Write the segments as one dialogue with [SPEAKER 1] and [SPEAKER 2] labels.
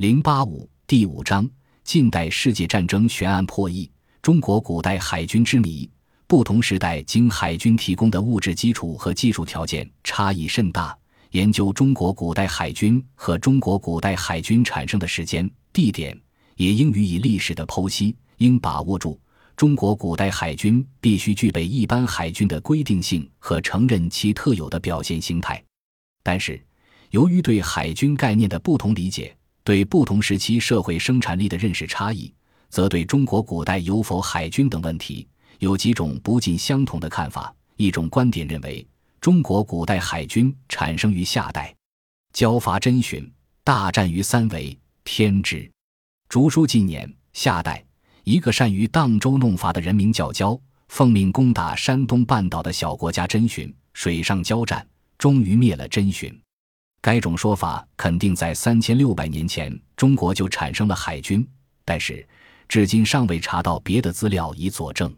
[SPEAKER 1] 零八五第五章：近代世界战争悬案破译，中国古代海军之谜。不同时代经海军提供的物质基础和技术条件差异甚大。研究中国古代海军和中国古代海军产生的时间、地点，也应予以历史的剖析。应把握住，中国古代海军必须具备一般海军的规定性和承认其特有的表现形态。但是，由于对海军概念的不同理解，对不同时期社会生产力的认识差异，则对中国古代有否海军等问题。有几种不尽相同的看法。一种观点认为，中国古代海军产生于夏代，交伐真寻，大战于三围，天之。竹书纪年，夏代，一个善于荡舟弄筏的人名叫交，奉命攻打山东半岛的小国家真寻，水上交战，终于灭了真寻。该种说法肯定在三千六百年前，中国就产生了海军，但是至今尚未查到别的资料以佐证。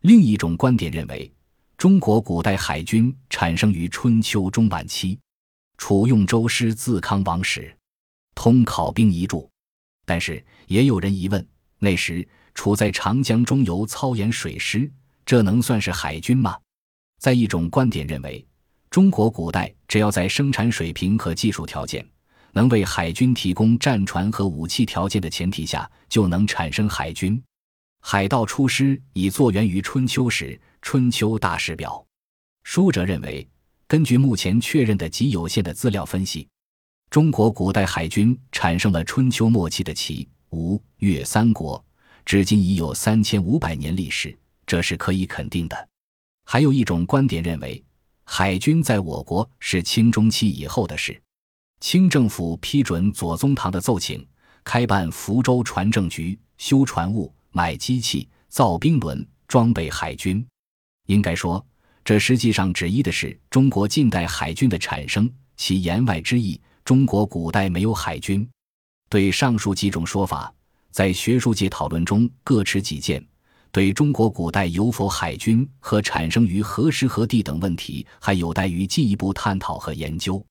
[SPEAKER 1] 另一种观点认为，中国古代海军产生于春秋中晚期。楚用周师自康王时，通考兵遗著。但是也有人疑问：那时楚在长江中游操演水师，这能算是海军吗？在一种观点认为，中国古代只要在生产水平和技术条件能为海军提供战船和武器条件的前提下，就能产生海军。海盗出师已作源于春秋时，《春秋大史表》。书者认为，根据目前确认的极有限的资料分析，中国古代海军产生了春秋末期的齐、吴、越三国，至今已有三千五百年历史，这是可以肯定的。还有一种观点认为，海军在我国是清中期以后的事。清政府批准左宗棠的奏请，开办福州船政局，修船坞。买机器、造兵轮、装备海军，应该说，这实际上指意的是中国近代海军的产生。其言外之意，中国古代没有海军。对上述几种说法，在学术界讨论中各持己见。对中国古代有否海军和产生于何时何地等问题，还有待于进一步探讨和研究。